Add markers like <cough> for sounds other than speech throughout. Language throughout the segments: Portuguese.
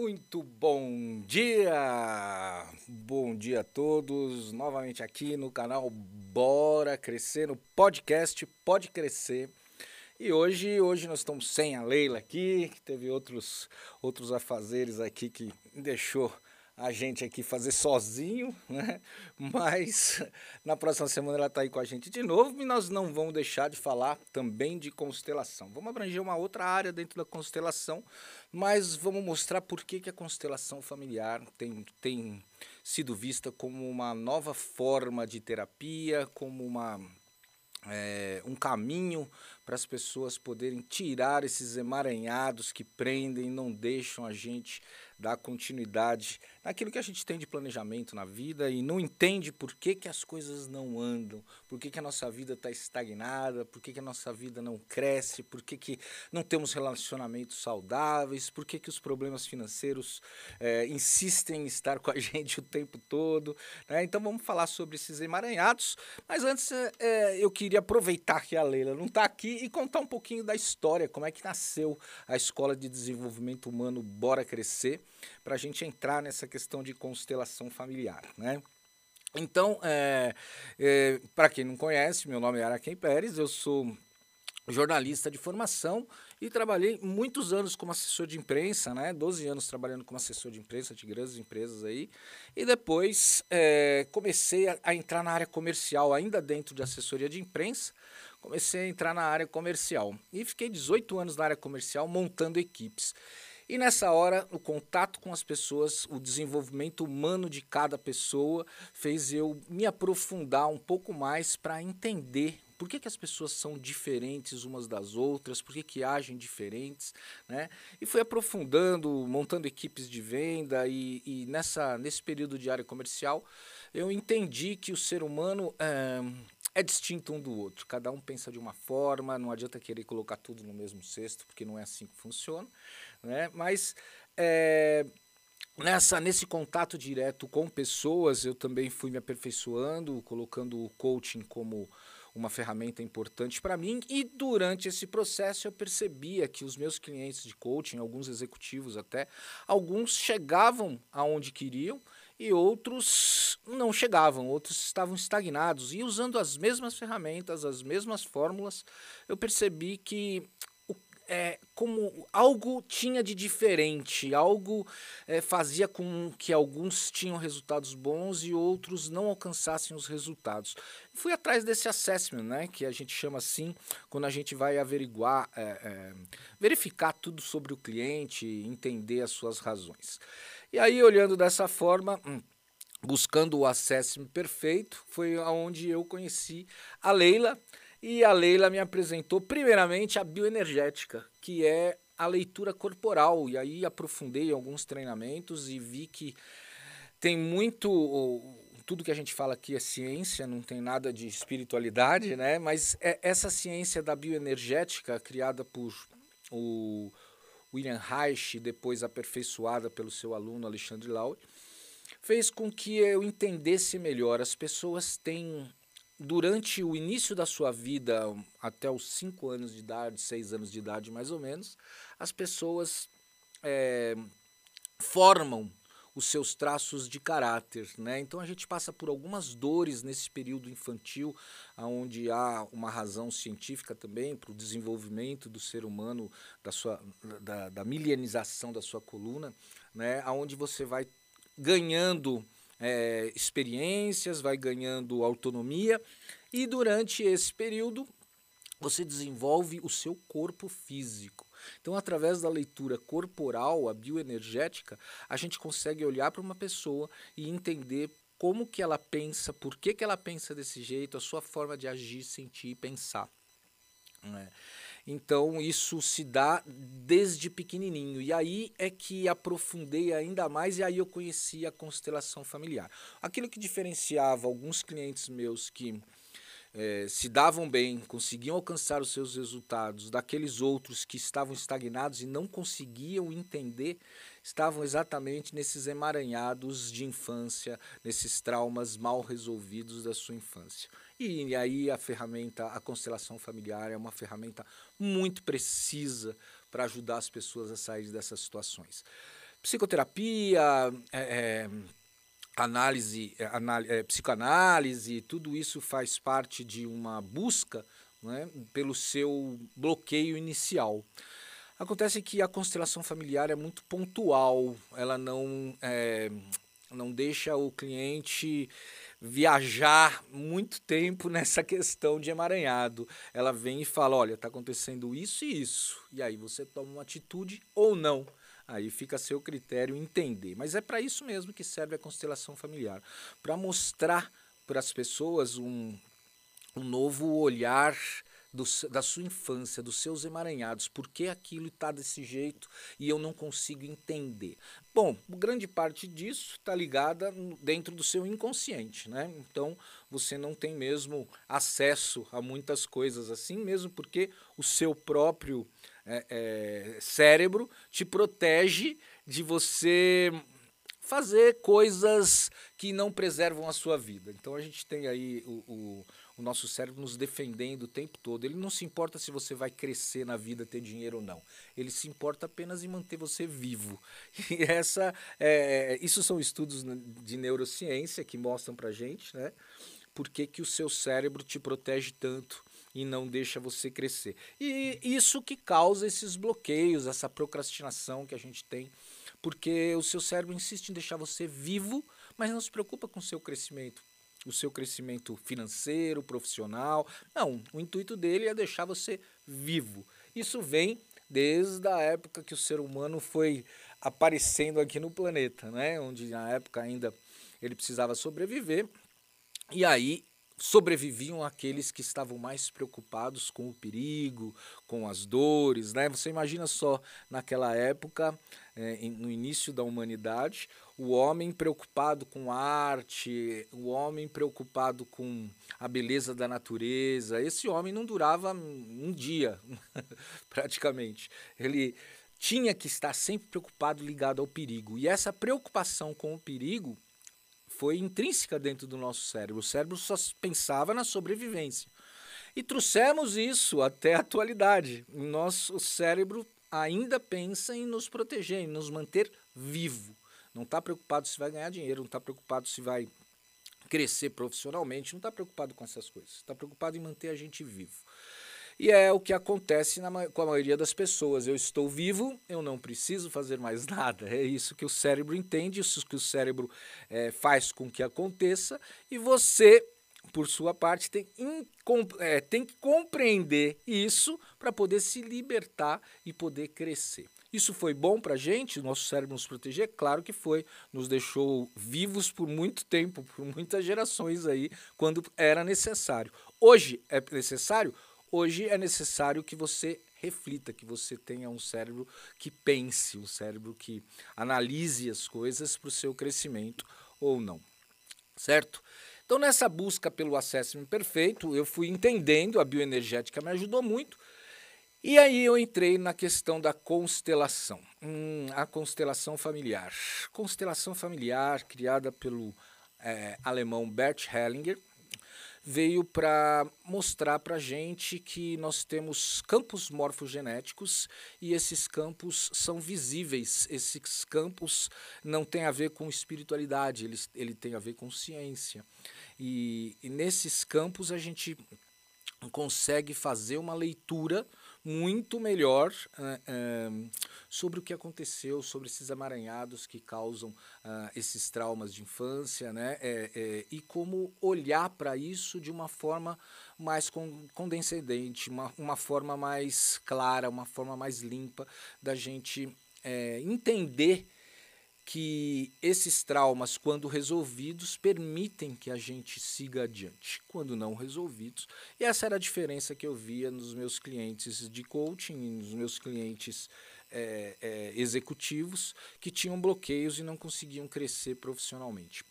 Muito bom dia! Bom dia a todos, novamente aqui no canal Bora Crescer, no podcast Pode Crescer. E hoje, hoje nós estamos sem a Leila aqui, que teve outros, outros afazeres aqui que deixou a gente aqui fazer sozinho, <laughs> né? Mas na próxima semana ela está aí com a gente de novo e nós não vamos deixar de falar também de constelação. Vamos abranger uma outra área dentro da constelação, mas vamos mostrar por que, que a constelação familiar tem, tem sido vista como uma nova forma de terapia, como uma, é, um caminho para as pessoas poderem tirar esses emaranhados que prendem e não deixam a gente dar continuidade naquilo que a gente tem de planejamento na vida e não entende por que, que as coisas não andam, por que, que a nossa vida está estagnada, por que, que a nossa vida não cresce, por que, que não temos relacionamentos saudáveis, por que, que os problemas financeiros é, insistem em estar com a <laughs> gente o tempo todo. Né? Então vamos falar sobre esses emaranhados, mas antes é, eu queria aproveitar que a Leila não está aqui e contar um pouquinho da história, como é que nasceu a Escola de Desenvolvimento Humano Bora Crescer, para a gente entrar nessa questão de constelação familiar, né? Então, é, é, para quem não conhece, meu nome é Araquém Pérez, eu sou jornalista de formação e trabalhei muitos anos como assessor de imprensa, né? 12 anos trabalhando como assessor de imprensa de grandes empresas aí. E depois é, comecei a, a, entrar na área comercial, ainda dentro de assessoria de imprensa, comecei a entrar na área comercial. E fiquei 18 anos na área comercial montando equipes. E nessa hora, o contato com as pessoas, o desenvolvimento humano de cada pessoa fez eu me aprofundar um pouco mais para entender por que, que as pessoas são diferentes umas das outras, por que, que agem diferentes, né? E fui aprofundando, montando equipes de venda e, e nessa, nesse período de área comercial eu entendi que o ser humano é, é distinto um do outro. Cada um pensa de uma forma, não adianta querer colocar tudo no mesmo cesto, porque não é assim que funciona. Né? Mas é, nessa, nesse contato direto com pessoas, eu também fui me aperfeiçoando, colocando o coaching como uma ferramenta importante para mim e durante esse processo eu percebia que os meus clientes de coaching, alguns executivos até, alguns chegavam aonde queriam e outros não chegavam, outros estavam estagnados. E usando as mesmas ferramentas, as mesmas fórmulas, eu percebi que é, como algo tinha de diferente, algo é, fazia com que alguns tinham resultados bons e outros não alcançassem os resultados. Fui atrás desse assessment, né, que a gente chama assim, quando a gente vai averiguar, é, é verificar tudo sobre o cliente, entender as suas razões. E aí, olhando dessa forma, hum, buscando o assessment perfeito, foi aonde eu conheci a Leila, e a Leila me apresentou, primeiramente, a bioenergética, que é a leitura corporal. E aí aprofundei alguns treinamentos e vi que tem muito. Tudo que a gente fala aqui é ciência, não tem nada de espiritualidade, né? Mas é essa ciência da bioenergética, criada por o William Reich, depois aperfeiçoada pelo seu aluno Alexandre Lau, fez com que eu entendesse melhor. As pessoas têm durante o início da sua vida, até os 5 anos de idade, 6 anos de idade mais ou menos, as pessoas é, formam os seus traços de caráter, né? Então a gente passa por algumas dores nesse período infantil, onde há uma razão científica também para o desenvolvimento do ser humano, da sua da, da milenização da sua coluna, né? Aonde você vai ganhando é, experiências, vai ganhando autonomia e durante esse período você desenvolve o seu corpo físico. Então, através da leitura corporal, a bioenergética, a gente consegue olhar para uma pessoa e entender como que ela pensa, por que, que ela pensa desse jeito, a sua forma de agir, sentir e pensar. Né? Então isso se dá desde pequenininho. E aí é que aprofundei ainda mais e aí eu conheci a constelação familiar. Aquilo que diferenciava alguns clientes meus que é, se davam bem, conseguiam alcançar os seus resultados, daqueles outros que estavam estagnados e não conseguiam entender, estavam exatamente nesses emaranhados de infância, nesses traumas mal resolvidos da sua infância. E aí a ferramenta, a constelação familiar é uma ferramenta muito precisa para ajudar as pessoas a sair dessas situações. psicoterapia, é, é, análise, é, análise é, psicoanálise, tudo isso faz parte de uma busca né, pelo seu bloqueio inicial. Acontece que a constelação familiar é muito pontual, ela não, é, não deixa o cliente viajar muito tempo <laughs> nessa questão de emaranhado. Ela vem e fala: olha, está acontecendo isso e isso. E aí você toma uma atitude ou não. Aí fica a seu critério entender. Mas é para isso mesmo que serve a constelação familiar para mostrar para as pessoas um, um novo olhar do, da sua infância, dos seus emaranhados, por que aquilo está desse jeito e eu não consigo entender. Bom, grande parte disso está ligada dentro do seu inconsciente, né? Então você não tem mesmo acesso a muitas coisas assim, mesmo porque o seu próprio é, é, cérebro te protege de você fazer coisas que não preservam a sua vida. Então a gente tem aí o, o o nosso cérebro nos defendendo o tempo todo. Ele não se importa se você vai crescer na vida, ter dinheiro ou não. Ele se importa apenas em manter você vivo. <laughs> E essa, é, isso são estudos de neurociência que mostram para gente, né? Por que, que o seu cérebro te protege tanto e não deixa você crescer. E isso que causa esses bloqueios, essa procrastinação que a gente tem, porque o seu cérebro insiste em deixar você vivo, mas não se preocupa com o seu crescimento o seu crescimento financeiro, profissional. Não, o intuito dele é deixar você vivo. Isso vem desde a época que o ser humano foi aparecendo aqui no planeta, né? Onde na época ainda ele precisava sobreviver. E aí sobreviviam aqueles que estavam mais preocupados com o perigo, com as dores, né? Você imagina só naquela época, é, no início da humanidade, o homem preocupado com arte, o homem preocupado com a beleza da natureza. Esse homem não durava um dia, <laughs> praticamente. Ele tinha que estar sempre preocupado, ligado ao perigo. E essa preocupação com o perigo foi intrínseca dentro do nosso cérebro. O cérebro só pensava na sobrevivência. E trouxemos isso até a atualidade. Nosso cérebro ainda pensa em nos proteger, em nos manter vivo. Não está preocupado se vai ganhar dinheiro, não está preocupado se vai crescer profissionalmente, não está preocupado com essas coisas. Está preocupado em manter a gente vivo. E é o que acontece na, com a maioria das pessoas. Eu estou vivo, eu não preciso fazer mais <laughs> nada. É isso que o cérebro entende, isso que o cérebro é, faz com que aconteça. E você, por sua parte, tem, é, tem que compreender isso para poder se libertar e poder crescer. Isso foi bom para a gente, nosso cérebro nos proteger? Claro que foi. Nos deixou vivos por muito tempo, por muitas gerações aí, quando era necessário. Hoje é necessário? Hoje é necessário que você reflita, que você tenha um cérebro que pense, um cérebro que analise as coisas para o seu crescimento ou não. Certo? Então, nessa busca pelo acesso perfeito, eu fui entendendo, a bioenergética me ajudou muito. E aí eu entrei na questão da constelação, hum, a constelação familiar. Constelação familiar, criada pelo é, alemão Bert Hellinger, veio para mostrar para a gente que nós temos campos morfogenéticos e esses campos são visíveis. Esses campos não têm a ver com espiritualidade, ele, ele tem a ver com ciência. E, e nesses campos a gente consegue fazer uma leitura muito melhor uh, uh, sobre o que aconteceu, sobre esses amaranhados que causam uh, esses traumas de infância, né? É, é, e como olhar para isso de uma forma mais condescendente, uma, uma forma mais clara, uma forma mais limpa da gente é, entender que esses traumas, quando resolvidos, permitem que a gente siga adiante, quando não resolvidos. E essa era a diferença que eu via nos meus clientes de coaching, nos meus clientes é, é, executivos que tinham bloqueios e não conseguiam crescer profissionalmente.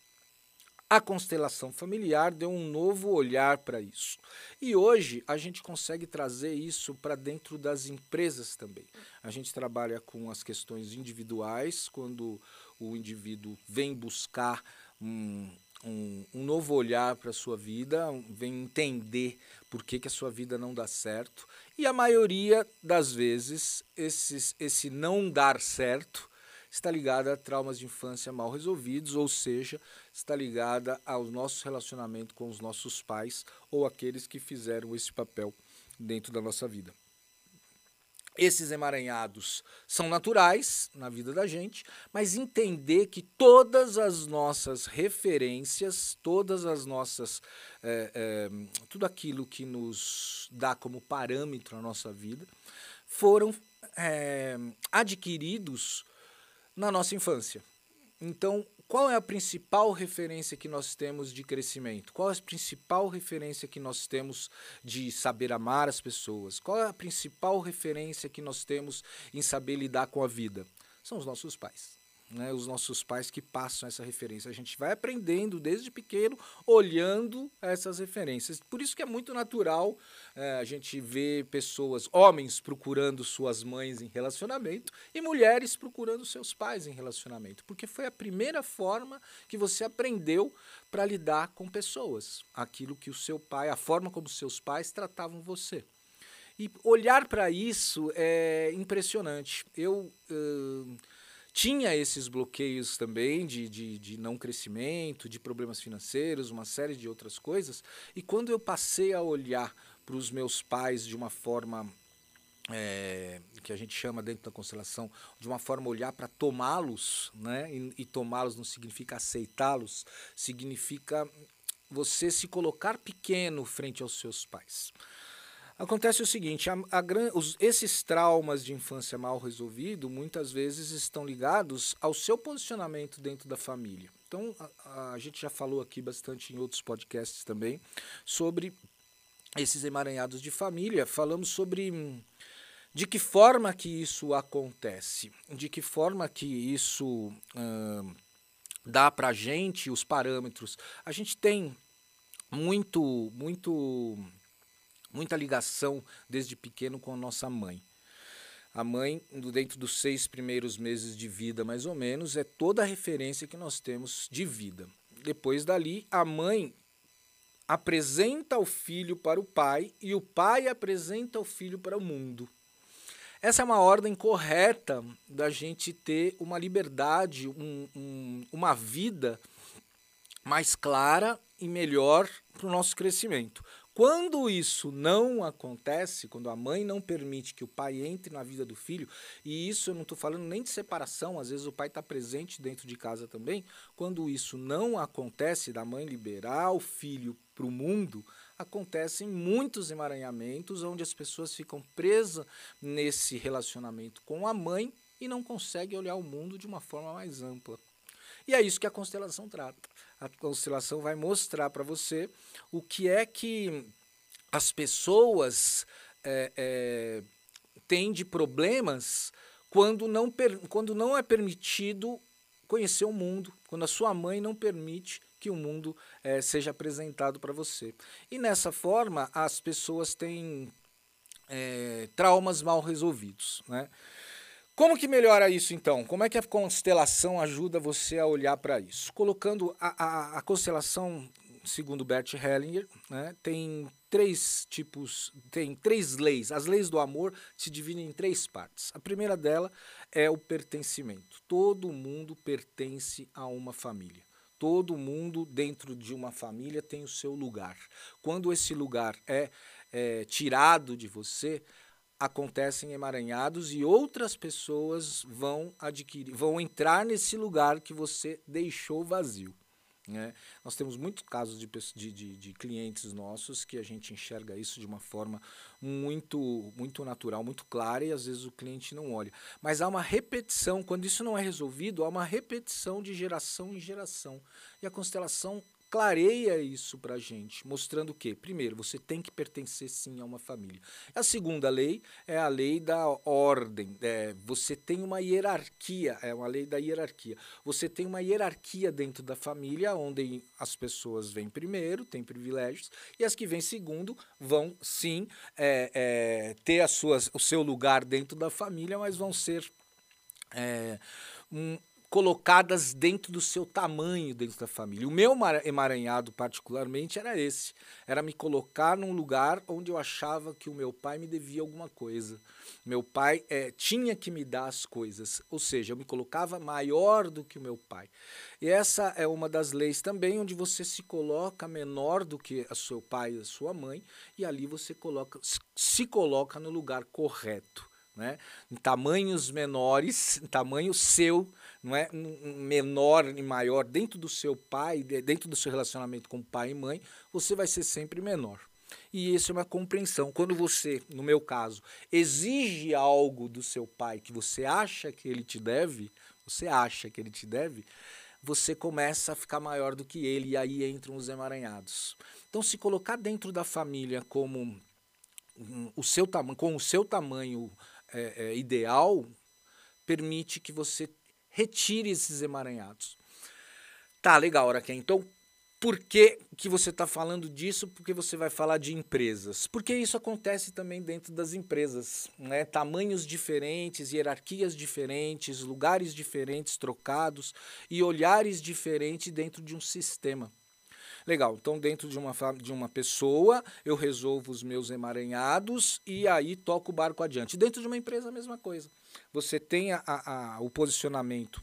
A constelação familiar deu um novo olhar para isso. E hoje a gente consegue trazer isso para dentro das empresas também. A gente trabalha com as questões individuais, quando o indivíduo vem buscar um, um, um novo olhar para a sua vida, vem entender por que, que a sua vida não dá certo. E a maioria das vezes, esses, esse não dar certo está ligada a traumas de infância mal resolvidos, ou seja, está ligada ao nosso relacionamento com os nossos pais ou aqueles que fizeram esse papel dentro da nossa vida. Esses emaranhados são naturais na vida da gente, mas entender que todas as nossas referências, todas as nossas. É, é, tudo aquilo que nos dá como parâmetro a nossa vida, foram é, adquiridos na nossa infância. Então, qual é a principal referência que nós temos de crescimento? Qual é a principal referência que nós temos de saber amar as pessoas? Qual é a principal referência que nós temos em saber lidar com a vida? São os nossos pais né, os nossos pais que passam essa referência. A gente vai aprendendo desde pequeno, olhando essas referências. Por isso que é muito natural é, a gente ver pessoas, homens procurando suas mães em relacionamento e mulheres procurando seus pais em relacionamento, porque foi a primeira forma que você aprendeu para lidar com pessoas, aquilo que o seu pai, a forma como seus pais tratavam você. E olhar para isso é impressionante. Eu uh, tinha esses bloqueios também de, de, de, não crescimento, de problemas financeiros, uma série de outras coisas. E quando eu passei a olhar para os meus pais de uma forma é, que a gente chama dentro da constelação, de uma forma olhar para tomá-los, né? E, e tomá-los não significa aceitá-los, significa você se colocar pequeno frente aos seus pais. Acontece o seguinte: a, a, os, esses traumas de infância mal resolvido muitas vezes estão ligados ao seu posicionamento dentro da família. Então, a, a gente já falou aqui bastante em outros podcasts também sobre esses emaranhados de família. Falamos sobre hum, de que forma que isso acontece, de que forma que isso hum, dá para gente os parâmetros. A gente tem muito, muito muita ligação desde pequeno com a nossa mãe. A mãe, dentro dos seis primeiros meses de vida, mais ou menos, é toda a referência que nós temos de vida. Depois dali, a mãe apresenta o filho para o pai e o pai apresenta o filho para o mundo. Essa é uma ordem correta da gente ter uma liberdade, um, um, uma vida mais clara e melhor para o nosso crescimento. Quando isso não acontece, quando a mãe não permite que o pai entre na vida do filho, e isso eu não estou falando nem de separação, às vezes o pai está presente dentro de casa também, quando isso não acontece, da mãe liberar o filho para o mundo, acontecem muitos emaranhamentos onde as pessoas ficam presas nesse relacionamento com a mãe e não conseguem olhar o mundo de uma forma mais ampla. E é isso que a constelação trata. A constelação vai mostrar para você o que é que as pessoas é, é, têm de problemas quando não, quando não é permitido conhecer o mundo, quando a sua mãe não permite que o mundo é, seja apresentado para você. E nessa forma, as pessoas têm é, traumas mal resolvidos. Né? Como que melhora isso então? Como é que a constelação ajuda você a olhar para isso? Colocando a, a, a, constelação, segundo Bert Hellinger, né, tem três tipos, tem três leis. As leis do amor se dividem em três partes. A primeira dela é o pertencimento. Todo mundo pertence a uma família. Todo mundo dentro de uma família tem o seu lugar. Quando esse lugar é, é tirado de você, acontecem emaranhados e outras pessoas vão adquirir, vão entrar nesse lugar que você deixou vazio. Né? Nós temos muitos casos de, de, de, de, clientes nossos que a gente enxerga isso de uma forma muito, muito natural, muito clara e às vezes o cliente não olha. Mas há uma repetição, quando isso não é resolvido, há uma repetição de geração em geração. E a constelação clareia isso para a gente, mostrando que, primeiro, você tem que pertencer sim a uma família. A segunda lei é a lei da ordem. É, você tem uma hierarquia, é uma lei da hierarquia. Você tem uma hierarquia dentro da família, onde as pessoas vêm primeiro, têm privilégios, e as que vêm segundo vão sim é, é, ter as suas, o seu lugar dentro da família, mas vão ser. É, um, colocadas dentro do seu tamanho dentro da família. O meu emaranhado, particularmente, era esse: era me colocar num lugar onde eu achava que o meu pai me devia alguma coisa. Meu pai é, tinha que me dar as coisas, ou seja, eu me colocava maior do que o meu pai. E essa é uma das leis também, onde você se coloca menor do que o seu pai e a sua mãe, e ali você coloca, se coloca no lugar correto. Né? Em tamanhos menores, em tamanho seu, não é menor e maior dentro do seu pai, dentro do seu relacionamento com pai e mãe, você vai ser sempre menor. E isso é uma compreensão. Quando você, no meu caso, exige algo do seu pai que você acha que ele te deve, você acha que ele te deve, você começa a ficar maior do que ele e aí entram os emaranhados. Então, se colocar dentro da família como o seu tamanho, com o seu tamanho é, é, ideal, permite que você retire esses emaranhados. Tá, legal, Araquém. Então, por que, que você está falando disso? Porque você vai falar de empresas. Porque isso acontece também dentro das empresas. Né? Tamanhos diferentes, hierarquias diferentes, lugares diferentes trocados e olhares diferentes dentro de um sistema. Legal, então dentro de uma, de uma pessoa eu resolvo os meus emaranhados e aí toco o barco adiante. Dentro de uma empresa, a mesma coisa. Você tem a, a, o posicionamento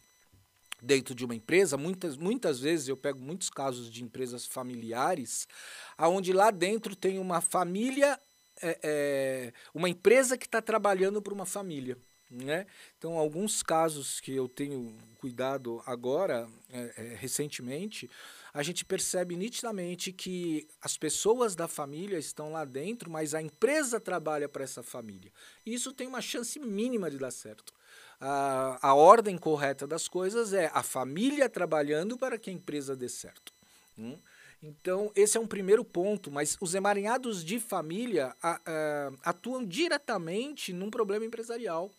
dentro de uma empresa, muitas, muitas vezes eu pego muitos casos de empresas familiares, aonde lá dentro tem uma família, é, é, uma empresa que está trabalhando para uma família. Né? Então, alguns casos que eu tenho cuidado agora, é, é recentemente, a gente percebe nitidamente que as pessoas da família estão lá dentro, mas a empresa trabalha para essa família. E isso tem uma chance mínima de dar certo. A, a ordem correta das coisas é a família trabalhando para que a empresa dê certo. Hum? Então, esse é um primeiro ponto, mas os emaranhados de família a, a, atuam diretamente num problema empresarial.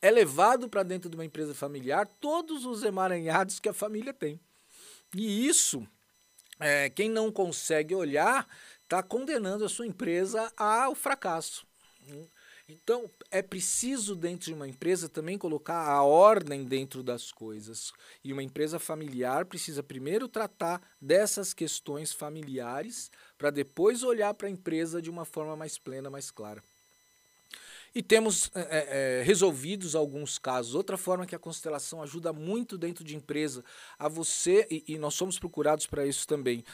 É levado para dentro de uma empresa familiar todos os emaranhados que a família tem. E isso, é, quem não consegue olhar, está condenando a sua empresa ao fracasso. Então, é preciso, dentro de uma empresa, também colocar a ordem dentro das coisas. E uma empresa familiar precisa primeiro tratar dessas questões familiares, para depois olhar para a empresa de uma forma mais plena, mais clara. E temos é, é, resolvidos alguns casos. Outra forma que a constelação ajuda muito dentro de empresa a você, e, e nós somos procurados para isso também,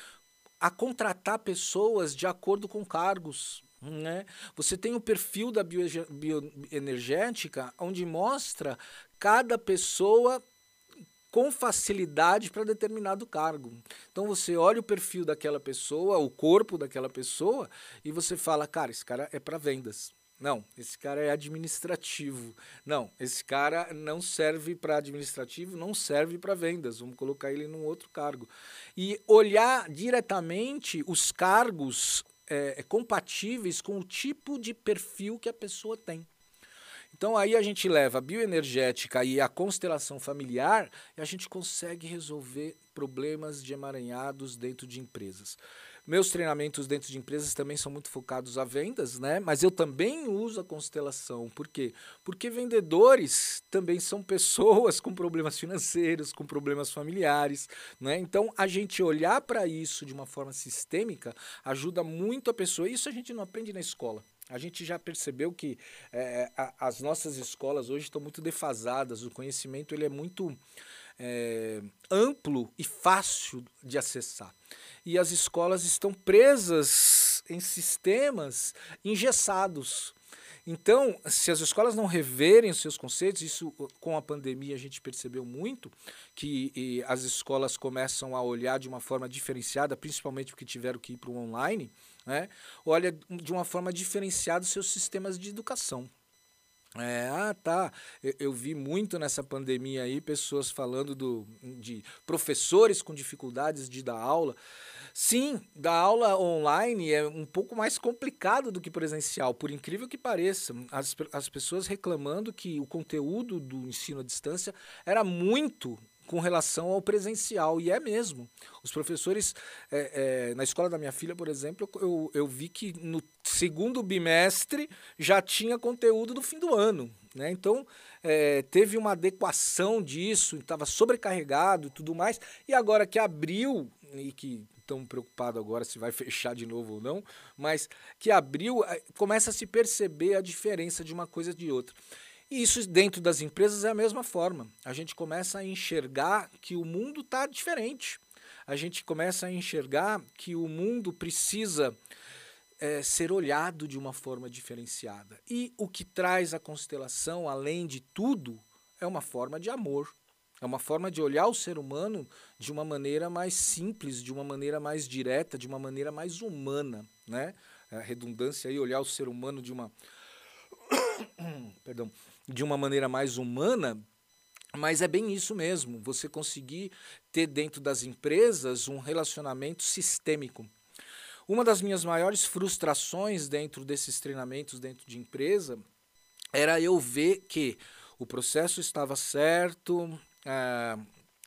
a contratar pessoas de acordo com cargos. Né? Você tem o perfil da bioenergética, onde mostra cada pessoa com facilidade para determinado cargo. Então você olha o perfil daquela pessoa, o corpo daquela pessoa, e você fala, cara, esse cara é para vendas. Não, esse cara é administrativo. Não, esse cara não serve para administrativo, não serve para vendas. Vamos colocar ele num outro cargo. E olhar diretamente os cargos é, compatíveis com o tipo de perfil que a pessoa tem. Então aí a gente leva a bioenergética e a constelação familiar e a gente consegue resolver problemas de emaranhados dentro de empresas. Meus treinamentos dentro de empresas também são muito focados a vendas, né? Mas eu também uso a constelação. Por quê? Porque vendedores também são pessoas com problemas financeiros, com problemas familiares, né? Então, a gente olhar para isso de uma forma sistêmica ajuda muito a pessoa. Isso a gente não aprende na escola. A gente já percebeu que é, a, as nossas escolas hoje estão muito defasadas, o conhecimento ele é muito é, amplo e fácil de acessar e as escolas estão presas em sistemas engessados. Então, se as escolas não reverem os seus conceitos, isso com a pandemia a gente percebeu muito, que as escolas começam a olhar de uma forma diferenciada, principalmente porque tiveram que ir para o online, né? olha de uma forma diferenciada os seus sistemas de educação. É, ah, tá. Eu, eu, vi muito nessa pandemia aí pessoas falando do, de professores com dificuldades de dar aula. Sim, dar aula online é um pouco mais complicado do que presencial, por incrível que pareça. As, as pessoas reclamando que o conteúdo do ensino à distância era muito com relação ao presencial, e é mesmo. Os professores, é, é, na escola da minha filha, por exemplo, eu, eu vi que no segundo bimestre já tinha conteúdo do fim do ano. Né? Então, é, teve uma adequação disso, estava sobrecarregado e tudo mais, e agora que abriu, e que estão preocupados agora se vai <laughs> fechar de novo ou não, mas que abriu, é, começa a se perceber a diferença de uma coisa de outra. E isso dentro das empresas é a mesma forma. A gente começa a enxergar que o mundo está diferente. A gente começa a enxergar que o mundo precisa é, ser olhado de uma forma diferenciada. E o que traz a constelação, além de tudo, é uma forma de amor. É uma forma de olhar o ser humano de uma maneira mais simples, de uma maneira mais direta, de uma maneira mais humana, né? A redundância aí, olhar o ser humano de uma perdão, de uma maneira mais humana, mas é bem isso mesmo, você conseguir ter dentro das empresas um relacionamento sistêmico. Uma das minhas maiores frustrações dentro desses treinamentos dentro de empresa era eu ver que o processo estava certo, é,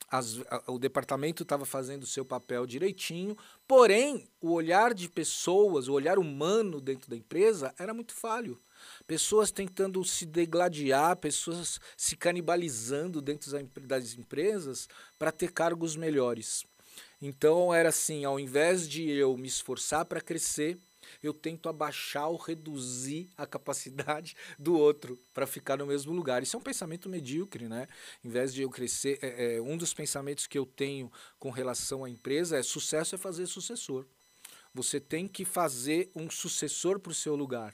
as, o departamento estava fazendo o seu papel direitinho, porém, o olhar de pessoas, o olhar humano dentro da empresa era muito falho. Pessoas tentando se degladiar, pessoas se canibalizando dentro das empresas para ter cargos melhores. Então era assim, ao invés de eu me esforçar para crescer, eu tento abaixar ou reduzir a capacidade <laughs> do outro para ficar no mesmo lugar. Isso é um pensamento medíocre, né? Em vez de eu crescer, é, é, um dos pensamentos que eu tenho com relação à empresa é sucesso é fazer sucessor. Você tem que fazer um sucessor para o seu lugar.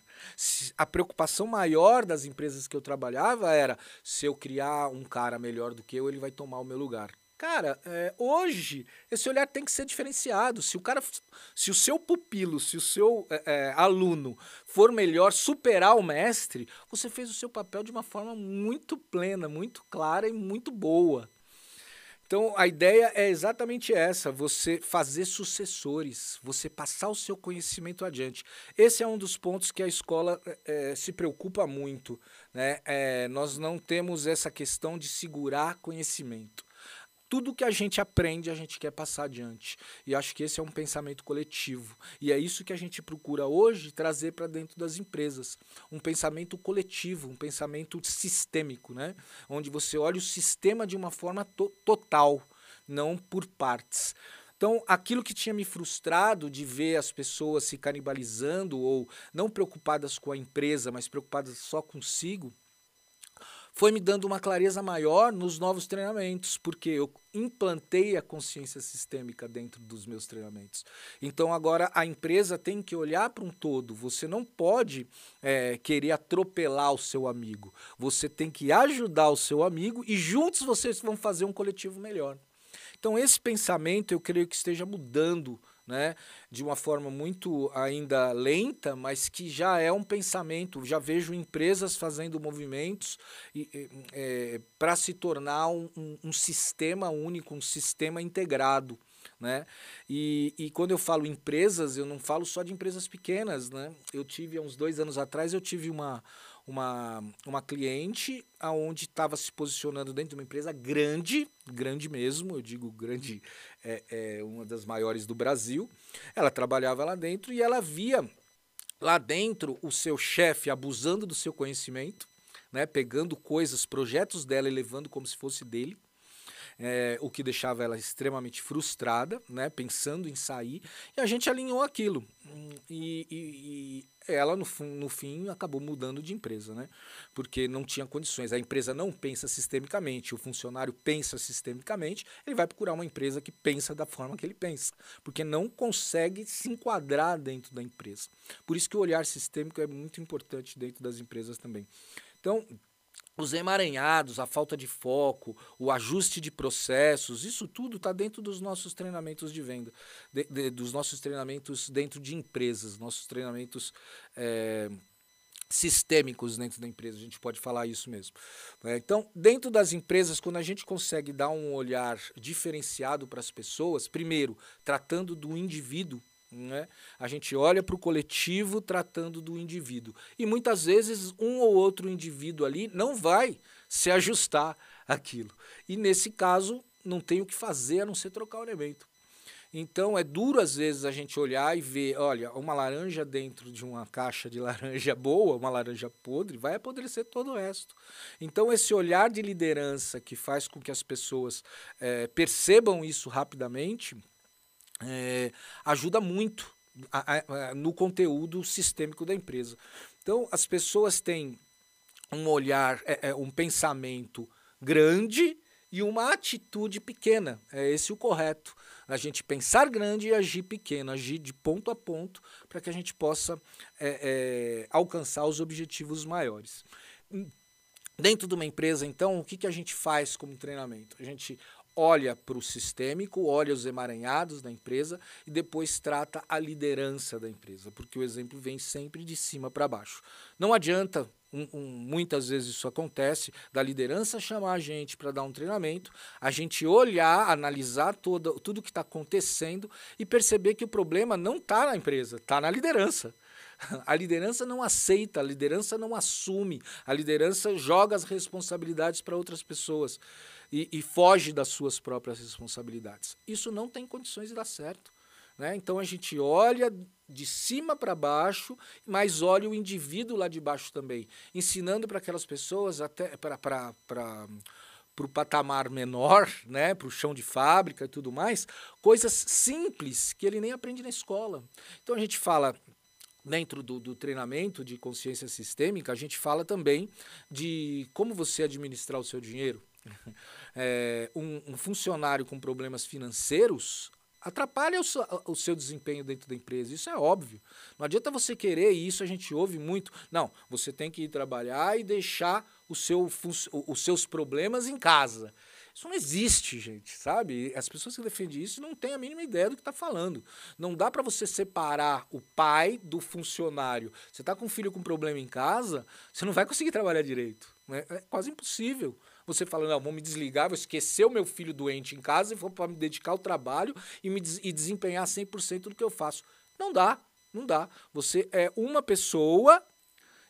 A preocupação maior das empresas que eu trabalhava era se eu criar um cara melhor do que eu, ele vai tomar o meu lugar. Cara, é, hoje esse olhar tem que ser diferenciado. Se o cara, se o seu pupilo, se o seu é, é, aluno for melhor, superar o mestre, você fez o seu papel de uma forma muito plena, muito clara e muito boa. Então a ideia é exatamente essa: você fazer sucessores, você passar o seu conhecimento adiante. Esse é um dos pontos que a escola é, se preocupa muito. Né? É, nós não temos essa questão de segurar conhecimento tudo que a gente aprende, a gente quer passar adiante. E acho que esse é um pensamento coletivo. E é isso que a gente procura hoje trazer para dentro das empresas. Um pensamento coletivo, um pensamento sistêmico, né? onde você olha o sistema de uma forma to total, não por partes. Então, aquilo que tinha me frustrado de ver as pessoas se canibalizando ou não preocupadas com a empresa, mas preocupadas só consigo, foi me dando uma clareza maior nos novos treinamentos, porque eu implantei a consciência sistêmica dentro dos meus treinamentos. Então agora a empresa tem que olhar para um todo. Você não pode é, querer atropelar o seu amigo. Você tem que ajudar o seu amigo e juntos vocês vão fazer um coletivo melhor. Então esse pensamento eu creio que esteja mudando né, de uma forma muito ainda lenta, mas que já é um pensamento. Já vejo empresas fazendo movimentos é, para se tornar um, um, um sistema único, um sistema integrado. Né? E, e quando eu falo empresas, eu não falo só de empresas pequenas. Né? Eu tive, há uns dois anos atrás, eu tive uma, uma, uma cliente aonde estava se posicionando dentro de uma empresa grande, grande mesmo, eu digo grande, é, é uma das maiores do Brasil. Ela trabalhava lá dentro e ela via lá dentro o seu chefe abusando do seu conhecimento, né, pegando coisas, projetos dela e levando como se fosse dele é, o que deixava ela extremamente frustrada, né, pensando em sair, e a gente alinhou aquilo. E, e, e ela, no, no fim, acabou mudando de empresa, né, porque não tinha condições. A empresa não pensa sistemicamente, o funcionário pensa sistemicamente, ele vai procurar uma empresa que pensa da forma que ele pensa, porque não consegue se enquadrar dentro da empresa. Por isso que o olhar sistêmico é muito importante dentro das empresas também. Então, os emaranhados, a falta de foco, o ajuste de processos, isso tudo está dentro dos nossos treinamentos de venda, de, de, dos nossos treinamentos dentro de empresas, nossos treinamentos é, sistêmicos dentro da empresa, a gente pode falar isso mesmo. Né? Então, dentro das empresas, quando a gente consegue dar um olhar diferenciado para as pessoas, primeiro, tratando do indivíduo né? A gente olha para o coletivo tratando do indivíduo. E muitas vezes um ou outro indivíduo ali não vai se ajustar àquilo. E nesse caso, não tem o que fazer a não ser trocar o elemento. Então é duro às vezes a gente olhar e ver, olha, uma laranja dentro de uma caixa de <laughs> laranja boa, uma laranja podre, vai apodrecer todo o resto. Então esse olhar de liderança que faz com que as pessoas é, percebam isso rapidamente é, ajuda muito a, a, no conteúdo sistêmico da empresa. Então as pessoas têm um olhar, é, um pensamento grande e uma atitude pequena. É esse o correto. A gente pensar grande e agir pequeno, agir de ponto a ponto para que a gente possa é, é, alcançar os objetivos maiores. Dentro de uma empresa, então, o que, que a gente faz como treinamento? A gente olha para o sistêmico, olha os emaranhados da empresa e depois trata a liderança da empresa, porque o exemplo vem sempre de cima para baixo. Não adianta um, um, muitas vezes isso acontece, da liderança chamar a gente para dar um treinamento, a gente olhar, analisar todo, tudo que está acontecendo e perceber que o problema não está na empresa, está na liderança. <laughs> A liderança não aceita, a liderança não assume, a liderança joga as responsabilidades para outras pessoas e, e foge das suas próprias responsabilidades. Isso não tem condições de dar certo. Né? Então a gente olha de cima para baixo, mas olha o indivíduo lá de baixo também, ensinando para aquelas pessoas até para para o patamar menor, né, para o chão de fábrica e tudo mais, coisas simples que ele nem aprende na escola. Então a gente fala dentro do, do, treinamento de consciência sistêmica, a gente fala também de como você administrar o seu dinheiro. <laughs> É, um, um, funcionário com problemas financeiros atrapalha o seu, o seu, desempenho dentro da empresa. Isso é óbvio. Não adianta você querer, e isso a gente ouve muito. Não, você tem que ir trabalhar e deixar o seu, os seus problemas em casa. Isso não existe, gente, sabe? As pessoas que defendem isso não têm a mínima ideia do que está falando. Não dá para você separar o pai do funcionário. Você está com um filho com problema em casa, você não vai conseguir trabalhar direito. Né? É quase impossível. Você fala, não, vou me desligar, vou esquecer o meu filho doente em casa e vou para me dedicar ao trabalho e, me des e desempenhar 100% do que eu faço. Não dá, não dá. Você é uma pessoa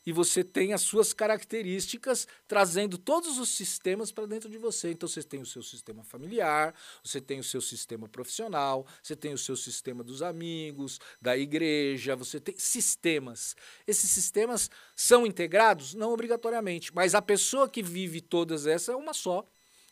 e você tem as suas características trazendo todos os sistemas para dentro de você. Então você tem o seu sistema familiar, você tem o seu sistema profissional, você tem o seu sistema dos amigos, da igreja, você tem sistemas. Esses sistemas são integrados? Não obrigatoriamente, mas a pessoa que vive todas essas é uma só.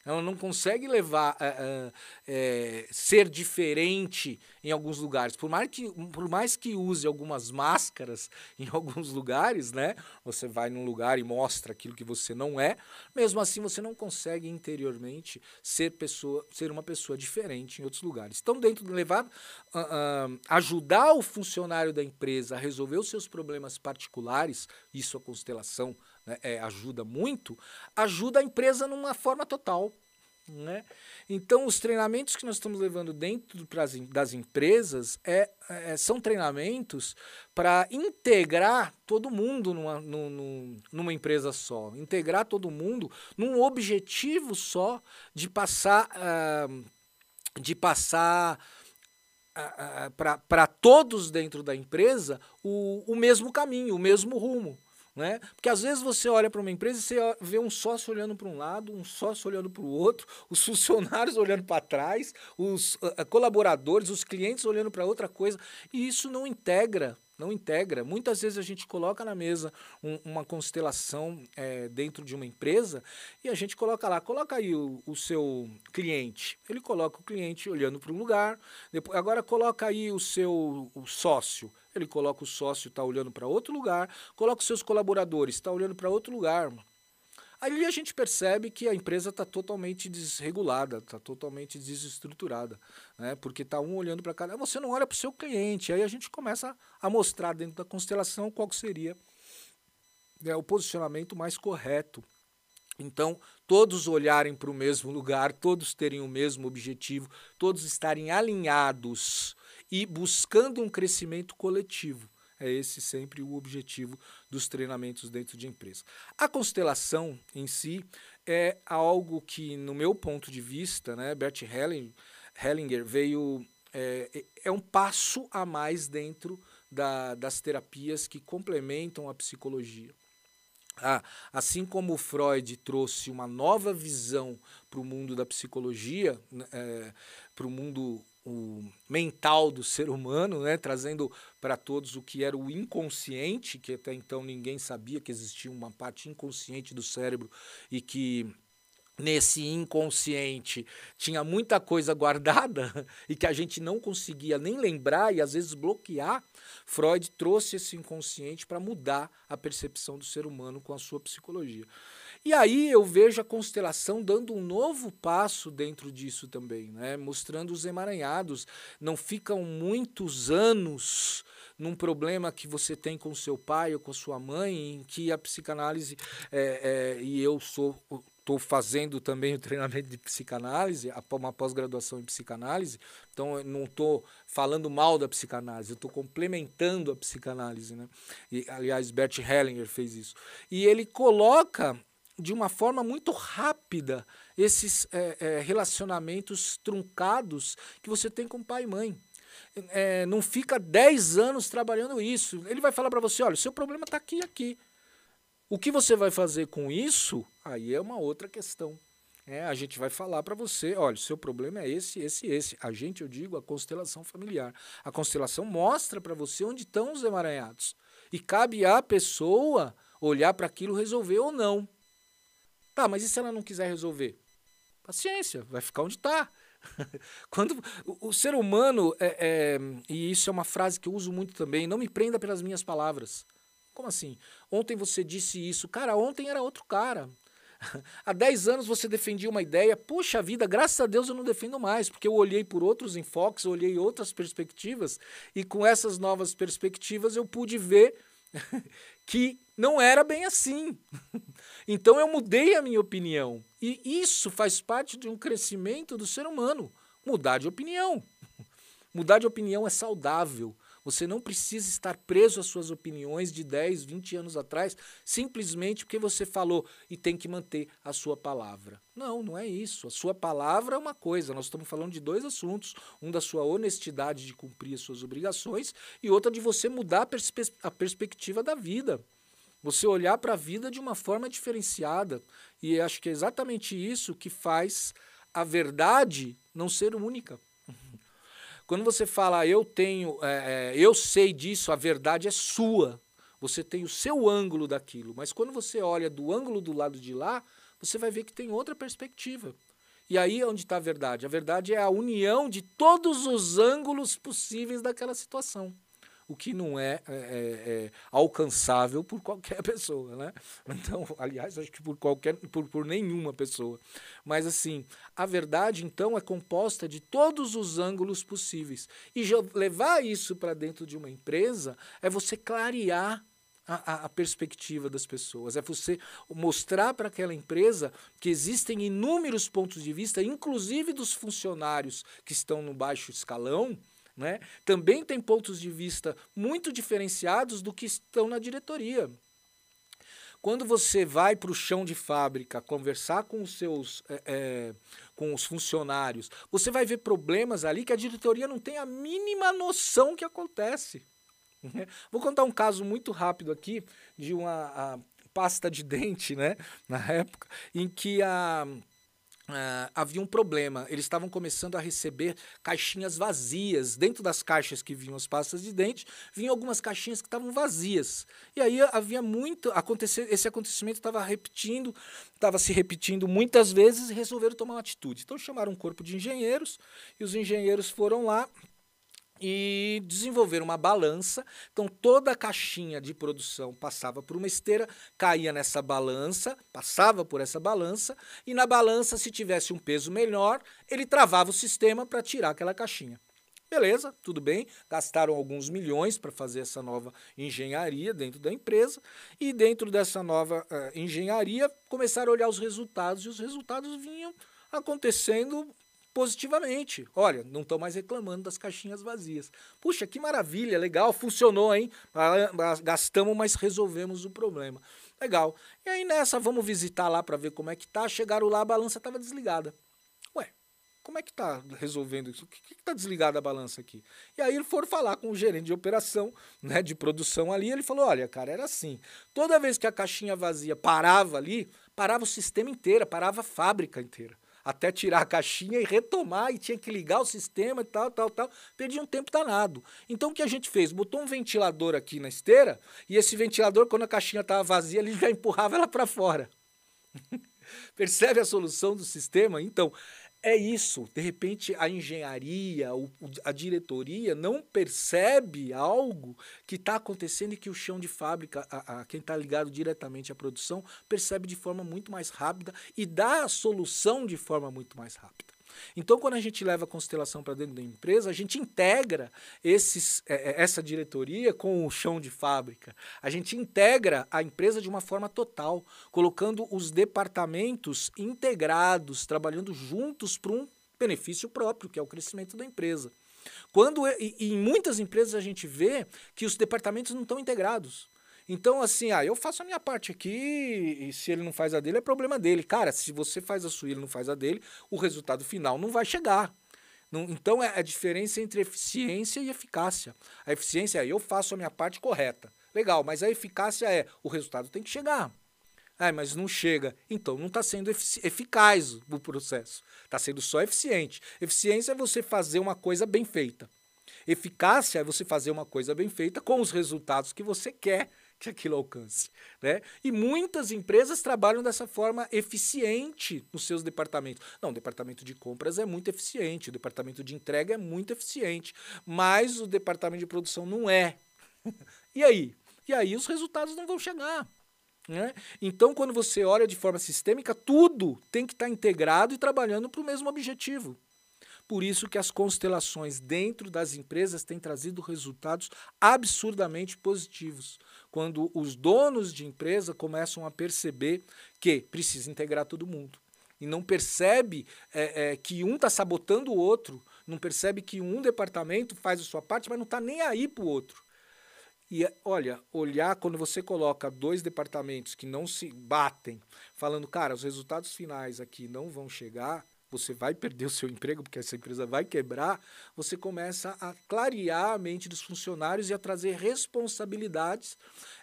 Ela não consegue levar, é, é, ser diferente em alguns lugares. Por mais, que, por mais que use algumas máscaras <laughs> em alguns lugares, né? Você vai num lugar e mostra aquilo que você não é, mesmo assim você não consegue interiormente ser, pessoa, ser uma pessoa diferente em outros lugares. Então, dentro do levar, uh, uh, ajudar o funcionário da empresa a resolver os seus problemas particulares, isso a constelação né, é, ajuda muito, ajuda a empresa numa forma total. Né? Então, os treinamentos que nós estamos levando dentro das empresas é, é são treinamentos para integrar todo mundo numa, numa, numa, empresa só, integrar todo mundo num objetivo só de passar, uh, de passar uh, uh, para todos dentro da empresa o, o mesmo caminho, o mesmo rumo. Né? Porque às vezes você olha para uma empresa e você vê um sócio olhando para um lado, um sócio olhando para o outro, <laughs> os funcionários olhando para trás, os uh, colaboradores, os clientes olhando para outra coisa, e isso não integra não integra. Muitas vezes a gente coloca na mesa um, uma constelação é, dentro de uma empresa e a gente coloca lá, coloca aí o, o seu cliente. Ele coloca o cliente olhando para um lugar, depois, agora coloca aí o seu o sócio. Ele coloca o sócio, está olhando para outro lugar, coloca os seus colaboradores, está olhando para outro lugar. Ali a gente percebe que a empresa está totalmente desregulada, está totalmente desestruturada, né? porque está um olhando para cada. Você não olha para o seu cliente, aí a gente começa a mostrar dentro da constelação qual seria né, o posicionamento mais correto. Então, todos olharem para o mesmo lugar, todos terem o mesmo objetivo, todos estarem alinhados e buscando um crescimento coletivo. É esse sempre o objetivo dos treinamentos dentro de empresa. A constelação em si é algo que, no meu ponto de vista, né, Bert Hellinger veio. É, é um passo a mais dentro da, das terapias que complementam a psicologia. Ah, assim como Freud trouxe uma nova visão para o mundo da psicologia, né, é, para o mundo o mental do ser humano, né? trazendo para todos o que era o inconsciente, que até então ninguém sabia que existia uma parte inconsciente do cérebro e que nesse inconsciente tinha muita coisa guardada <laughs> e que a gente não conseguia nem lembrar e às vezes bloquear, Freud trouxe esse inconsciente para mudar a percepção do ser humano com a sua psicologia. E aí eu vejo a constelação dando um novo passo dentro disso também, né? mostrando os emaranhados. Não ficam muitos anos num problema que você tem com seu pai ou com sua mãe, em que a psicanálise, é, é, e eu sou estou fazendo também o treinamento de psicanálise, uma pós-graduação em psicanálise, então eu não estou falando mal da psicanálise, estou complementando a psicanálise. Né? E, aliás, Bert Hellinger fez isso. E ele coloca de uma forma muito rápida esses é, é, relacionamentos truncados que você tem com pai e mãe. É, não fica 10 anos trabalhando isso. Ele vai falar para você: olha, o seu problema está aqui aqui. O que você vai fazer com isso, aí é uma outra questão. É, a gente vai falar para você, olha, o seu problema é esse, esse, esse. A gente, eu digo, a constelação familiar. A constelação mostra para você onde estão os emaranhados. E cabe à pessoa olhar para aquilo, resolver ou não. Tá, mas e se ela não quiser resolver? Paciência, vai ficar onde está. <laughs> Quando o, o, ser humano, é, é, e isso é uma frase que eu uso muito também, não me prenda pelas minhas palavras. Como assim? Ontem você disse isso. Cara, ontem era outro cara. <laughs> Há 10 anos você defendia uma ideia, puxa vida, graças a Deus eu não defendo mais, porque eu olhei por outros enfoques, olhei outras perspectivas, e com essas novas perspectivas eu pude ver <laughs> que não era bem assim. <laughs> Então eu mudei a minha opinião. E isso faz parte de um crescimento do ser humano. Mudar de opinião. <laughs> Mudar de opinião é saudável. Você não precisa estar preso às suas opiniões de 10, 20 anos atrás, simplesmente porque você falou e tem que manter a sua palavra. Não, não é isso. A sua palavra é uma coisa. Nós estamos falando de dois assuntos: um da sua honestidade de cumprir as suas obrigações e outra de você mudar a, perspe a perspectiva da vida. Você olhar para a vida de uma forma diferenciada. E acho que é exatamente isso que faz a verdade não ser única. Quando você fala, eu tenho, é, eu sei disso, a verdade é sua. Você tem o seu ângulo daquilo. Mas quando você olha do ângulo do lado de lá, você vai ver que tem outra perspectiva. E aí é onde está a verdade. A verdade é a união de todos os ângulos possíveis daquela situação o que não é, é, é, é, alcançável por qualquer <laughs> pessoa, né? Então, aliás, acho que por qualquer, por, por nenhuma pessoa. Mas assim, a verdade então é composta de todos os ângulos possíveis. E levar isso para dentro de uma empresa é você clarear a, a, a, perspectiva das pessoas, é você mostrar para aquela empresa que existem inúmeros pontos de vista, inclusive dos funcionários que estão no baixo escalão, né, também tem pontos de vista muito diferenciados do que estão na diretoria. Quando você vai para o chão de fábrica conversar com os seus é, é, com os funcionários, você vai ver problemas ali que a diretoria não tem a mínima noção que acontece. Né. Vou contar um caso muito rápido aqui de uma pasta de dente, né, na época, em que a Uh, havia um problema. Eles estavam começando a receber caixinhas vazias. Dentro das caixas que vinham as pastas de dente, vinham algumas caixinhas que estavam vazias. E aí havia muito. Acontecer, esse acontecimento estava repetindo, estava se repetindo muitas vezes e resolveram tomar uma atitude. Então chamaram um corpo de engenheiros e os engenheiros foram lá e desenvolver uma balança. Então toda a caixinha de produção passava por uma esteira, caía nessa balança, passava por essa balança e na balança, se tivesse um peso melhor, ele travava o sistema para tirar aquela caixinha. Beleza, tudo bem. Gastaram alguns milhões para fazer essa nova engenharia dentro da empresa e dentro dessa nova uh, engenharia começaram a olhar os resultados e os resultados vinham acontecendo positivamente. Olha, não estão mais reclamando das caixinhas vazias. Puxa, que maravilha, legal, funcionou, hein? Gastamos, mas resolvemos o problema. Legal. E aí nessa, vamos visitar lá para ver como é que tá. Chegaram lá, a balança estava desligada. Ué, como é que tá resolvendo isso? O que, que tá desligada a balança aqui? E aí eles foram falar com o gerente de operação, né, de produção ali, ele falou: "Olha, cara, era assim. Toda vez que a caixinha vazia parava ali, parava o sistema inteiro, parava a fábrica inteira. Até tirar a caixinha e retomar, e tinha que ligar o sistema e tal, tal, tal. Perdia um tempo danado. Então o que a gente fez? Botou um ventilador aqui na esteira, e esse ventilador, quando a caixinha estava vazia, ele já empurrava ela para fora. <laughs> Percebe a solução do sistema? Então, é isso. De repente, a engenharia, a diretoria não percebe algo que está acontecendo e que o chão de fábrica, a, a quem está ligado diretamente à produção, percebe de forma muito mais rápida e dá a solução de forma muito mais rápida. Então, quando a gente leva a constelação para dentro da empresa, a gente integra esses, é, é, essa diretoria com o chão de fábrica. A gente integra a empresa de uma forma total, colocando os departamentos integrados, trabalhando juntos para um benefício próprio, que é o crescimento da empresa. Quando e, e em muitas empresas a gente vê que os departamentos não estão integrados. Então, assim, ah, eu faço a minha parte aqui e se ele não faz a dele, é problema dele. Cara, se você faz a sua e ele não faz a dele, o resultado final não vai chegar. Não, então, é a diferença entre eficiência e eficácia. A eficiência é eu faço a minha parte correta. Legal, mas a eficácia é o resultado tem que chegar. Ah, mas não chega. Então, não está sendo eficaz o processo. Está sendo só eficiente. Eficiência é você fazer uma coisa bem feita. Eficácia é você fazer uma coisa bem feita com os resultados que você quer que aquilo alcance. Né? E muitas empresas trabalham dessa forma eficiente nos seus departamentos. Não, o departamento de compras é muito eficiente, o departamento de entrega é muito eficiente, mas o departamento de produção não é. <laughs> e aí? E aí os resultados não vão chegar. Né? Então, quando você olha de forma sistêmica, tudo tem que estar integrado e trabalhando para o mesmo objetivo. Por isso que as constelações dentro das empresas têm trazido resultados absurdamente positivos quando os donos de empresa começam a perceber que precisa integrar todo mundo. E não percebe é, é, que um está sabotando o outro, não percebe que um departamento faz a sua parte, mas não está nem aí para o outro. E olha, olhar quando você coloca dois departamentos que não se batem, falando, cara, os resultados finais aqui não vão chegar, você vai perder o seu emprego, porque essa empresa vai quebrar, você começa a clarear a mente dos funcionários e a trazer responsabilidades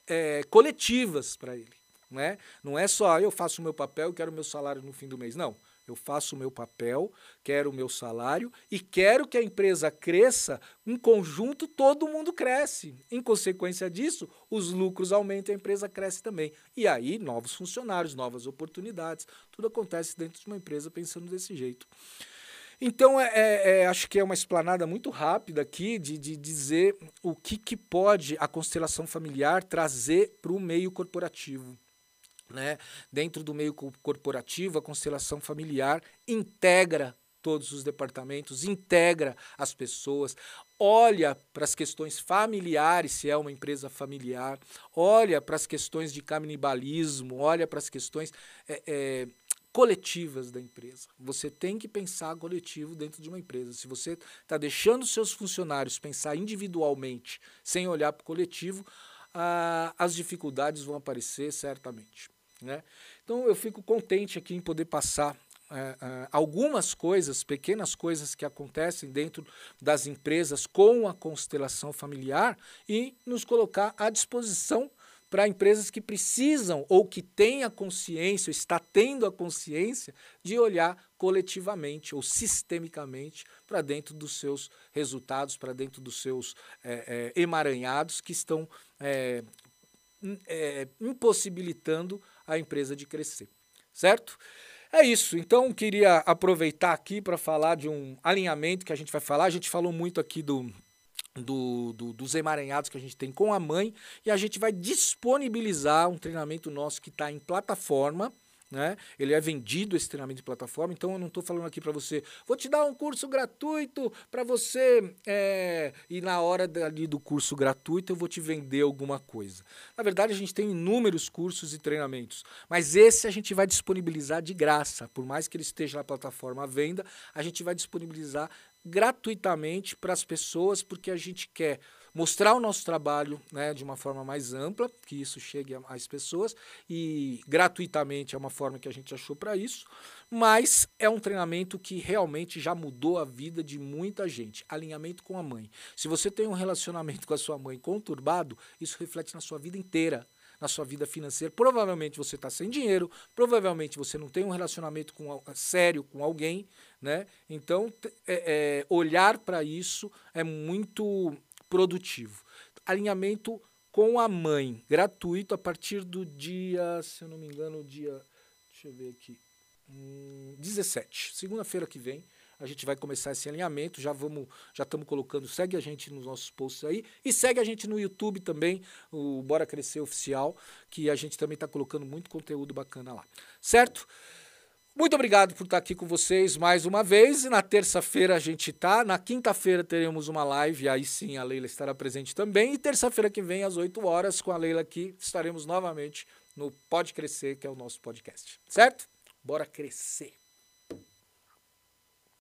é, coletivas para ele. Não é? não é só eu faço o meu papel e quero o meu salário no fim do mês. Não. Eu faço o meu papel, quero o meu salário e quero que a empresa cresça. Em conjunto, todo mundo cresce. Em consequência disso, os lucros aumentam, a empresa cresce também. E aí, novos funcionários, novas oportunidades. Tudo acontece dentro de uma empresa pensando desse jeito. Então, é, é, é, acho que é uma explanada muito rápida aqui de, de dizer o que, que pode a constelação familiar trazer para o meio corporativo. Né? Dentro do meio corporativo, a constelação familiar integra todos os departamentos, integra as pessoas, olha para as questões familiares, se é uma empresa familiar, olha para as questões de canibalismo, olha para as questões é, é, coletivas da empresa. Você tem que pensar coletivo dentro de uma empresa. Se você está deixando seus funcionários pensar individualmente, sem olhar para o coletivo, ah, as dificuldades vão aparecer certamente. Né? Então eu fico contente aqui em poder passar é, é, algumas coisas, pequenas coisas que acontecem dentro das empresas com a constelação familiar e nos colocar à disposição para empresas que precisam ou que têm a consciência, está tendo a consciência de olhar coletivamente ou sistemicamente para dentro dos seus resultados, para dentro dos seus é, é, emaranhados que estão é, é, impossibilitando a empresa de crescer, certo? É isso. Então, queria aproveitar aqui para falar de um alinhamento que a gente vai falar. A gente falou muito aqui do do, do, dos emaranhados que a gente tem com a mãe e a gente vai disponibilizar um treinamento nosso que está em plataforma. Né? Ele é vendido esse treinamento de plataforma, então eu não estou falando aqui para você, vou te dar um curso gratuito para você é, e na hora ali do curso gratuito eu vou te vender alguma coisa. Na verdade a gente tem inúmeros cursos e treinamentos, mas esse a gente vai disponibilizar de graça, por mais que ele esteja na plataforma à venda, a gente vai disponibilizar gratuitamente para as pessoas, porque a gente quer mostrar o nosso trabalho né, de uma forma mais ampla, que isso chegue mais pessoas, e gratuitamente é uma forma que a gente achou para isso, mas é um treinamento que realmente já mudou a vida de muita gente. Alinhamento com a mãe. Se você tem um relacionamento <laughs> com a sua mãe conturbado, isso reflete na sua vida inteira na sua vida financeira. Provavelmente você está sem dinheiro, provavelmente você não tem um relacionamento com, sério com alguém, né? Então, é, é, olhar para isso é muito produtivo. Alinhamento com a mãe, gratuito a partir do dia, se eu não me engano, dia. Deixa eu ver aqui. Hum, 17, segunda-feira que vem a gente vai começar esse alinhamento, já vamos, já estamos colocando, segue a gente nos nossos posts aí e segue a gente no YouTube também, o Bora Crescer Oficial, que a gente também está colocando muito conteúdo bacana lá. Certo? Muito obrigado por estar aqui com vocês mais uma vez. Na terça-feira a gente tá. Na quinta-feira teremos uma live, aí sim a Leila estará presente também. E terça-feira que vem, às 8 horas, com a Leila aqui, estaremos novamente no Pode Crescer, que é o nosso podcast. Certo? Bora crescer!